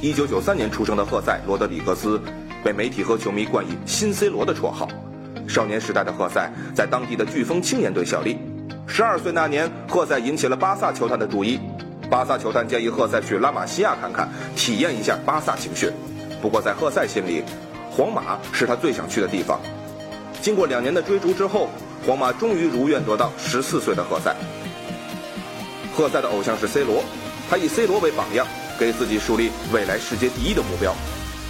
一九九三年出生的赫塞·罗德里格斯，被媒体和球迷冠以“新 C 罗”的绰号。少年时代的赫塞在当地的飓风青年队效力。十二岁那年，赫塞引起了巴萨球探的注意。巴萨球探建议赫塞去拉玛西亚看看，体验一下巴萨情绪。不过在赫塞心里，皇马是他最想去的地方。经过两年的追逐之后，皇马终于如愿得到十四岁的赫塞。赫塞的偶像是 C 罗，他以 C 罗为榜样，给自己树立未来世界第一的目标。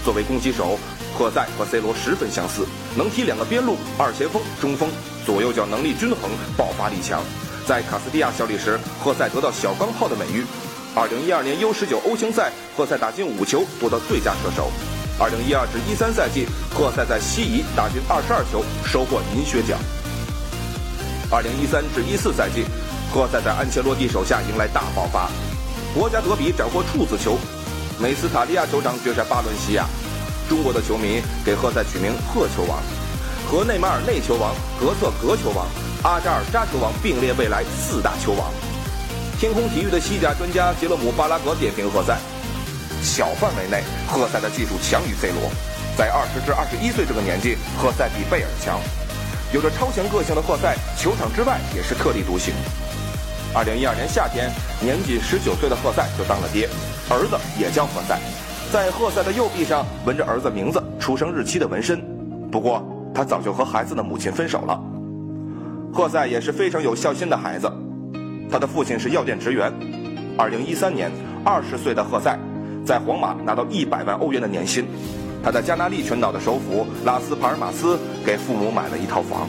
作为攻击手，赫塞和 C 罗十分相似，能踢两个边路、二前锋、中锋，左右脚能力均衡，爆发力强。在卡斯蒂亚效力时，赫塞得到“小钢炮”的美誉。2012年 U19 欧青赛，赫塞打进五球，夺得最佳射手。2012至13赛季，赫塞在西乙打进22球，收获银靴奖。2013至14赛季，赫塞在安切洛蒂手下迎来大爆发，国家德比斩获处子球，梅斯塔利亚球场绝杀巴伦西亚。中国的球迷给赫塞取名“赫球王”，和内马尔内球王、格策格球王、阿扎尔扎球王并列未来四大球王。天空体育的西甲专家杰勒姆巴拉格点评赫塞：小范围内，赫塞的技术强于 C 罗。在二十至二十一岁这个年纪，赫塞比贝尔强。有着超强个性的赫塞，球场之外也是特立独行。二零一二年夏天，年仅十九岁的赫塞就当了爹，儿子也叫赫塞。在赫塞的右臂上纹着儿子名字、出生日期的纹身，不过他早就和孩子的母亲分手了。赫塞也是非常有孝心的孩子，他的父亲是药店职员。二零一三年，二十岁的赫塞在皇马拿到一百万欧元的年薪，他在加那利群岛的首府拉斯帕尔马斯给父母买了一套房。